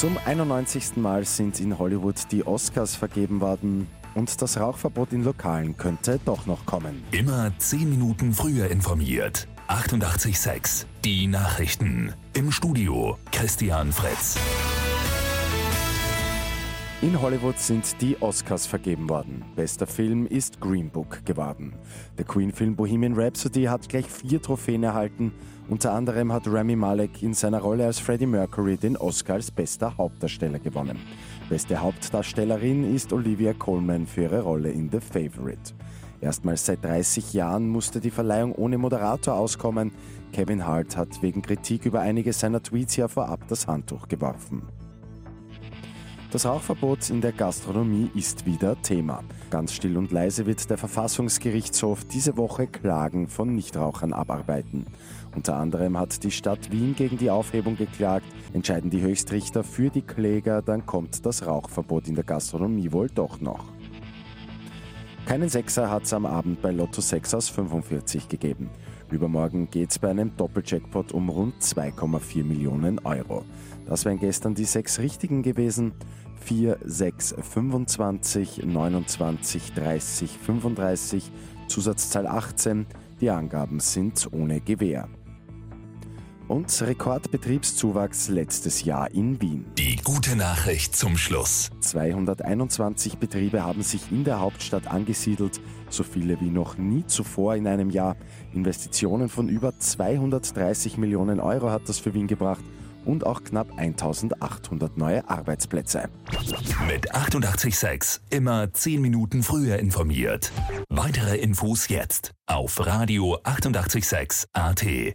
Zum 91. Mal sind in Hollywood die Oscars vergeben worden und das Rauchverbot in Lokalen könnte doch noch kommen. Immer 10 Minuten früher informiert. 88.6 Die Nachrichten. Im Studio Christian Fritz. In Hollywood sind die Oscars vergeben worden. Bester Film ist Green Book geworden. Der Queen-Film Bohemian Rhapsody hat gleich vier Trophäen erhalten. Unter anderem hat Rami Malek in seiner Rolle als Freddie Mercury den Oscar als bester Hauptdarsteller gewonnen. Beste Hauptdarstellerin ist Olivia Colman für ihre Rolle in The Favorite. Erstmals seit 30 Jahren musste die Verleihung ohne Moderator auskommen. Kevin Hart hat wegen Kritik über einige seiner Tweets ja vorab das Handtuch geworfen. Das Rauchverbot in der Gastronomie ist wieder Thema. Ganz still und leise wird der Verfassungsgerichtshof diese Woche Klagen von Nichtrauchern abarbeiten. Unter anderem hat die Stadt Wien gegen die Aufhebung geklagt. Entscheiden die Höchstrichter für die Kläger, dann kommt das Rauchverbot in der Gastronomie wohl doch noch. Keinen Sechser hat es am Abend bei Lotto 6 aus 45 gegeben. Übermorgen geht es bei einem Doppeljackpot um rund 2,4 Millionen Euro. Das wären gestern die sechs richtigen gewesen. 4, 6, 25, 29, 30, 35, Zusatzzahl 18. Die Angaben sind ohne Gewähr. Und Rekordbetriebszuwachs letztes Jahr in Wien. Die gute Nachricht zum Schluss. 221 Betriebe haben sich in der Hauptstadt angesiedelt, so viele wie noch nie zuvor in einem Jahr. Investitionen von über 230 Millionen Euro hat das für Wien gebracht und auch knapp 1800 neue Arbeitsplätze. Mit 886 immer 10 Minuten früher informiert. Weitere Infos jetzt auf Radio 886 AT.